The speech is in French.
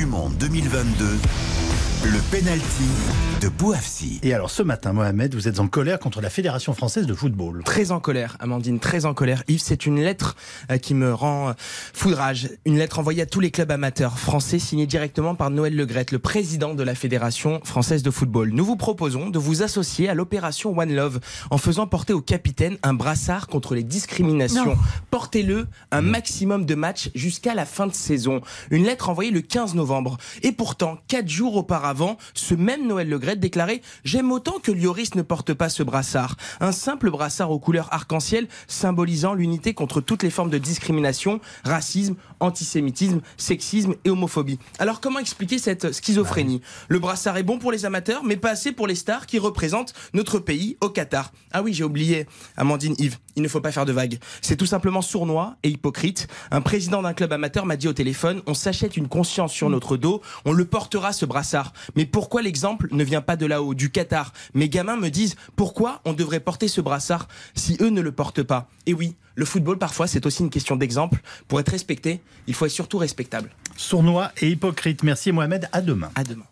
du Monde 2022, le penalty de Bouafsi. Et alors ce matin, Mohamed, vous êtes en colère contre la Fédération française de football. Très en colère, Amandine, très en colère. Yves, c'est une lettre euh, qui me rend euh, foudrage. Une lettre envoyée à tous les clubs amateurs français, signée directement par Noël Legrette, le président de la Fédération française de football. Nous vous proposons de vous associer à l'opération One Love en faisant porter au capitaine un brassard contre les discriminations. Portez-le un maximum de matchs jusqu'à la fin de saison. Une lettre envoyée le 15 novembre. Et pourtant, quatre jours auparavant, ce même Noël Legrette déclarait J'aime autant que Lioris ne porte pas ce brassard. Un simple brassard aux couleurs arc-en-ciel symbolisant l'unité contre toutes les formes de discrimination, racisme, antisémitisme, sexisme et homophobie. Alors comment expliquer cette schizophrénie? Le brassard est bon pour les amateurs, mais pas assez pour les stars qui représentent notre pays au Qatar. Ah oui, j'ai oublié, Amandine Yves, il ne faut pas faire de vagues. C'est tout simplement sournois et hypocrite. Un président d'un club amateur m'a dit au téléphone On s'achète une conscience sur notre dos, on le portera ce brassard. Mais pourquoi l'exemple ne vient pas de là-haut, du Qatar? Mes gamins me disent pourquoi on devrait porter ce brassard si eux ne le portent pas? Et oui, le football parfois c'est aussi une question d'exemple. Pour être respecté, il faut être surtout respectable. Sournois et hypocrite. Merci Mohamed, à demain. À demain.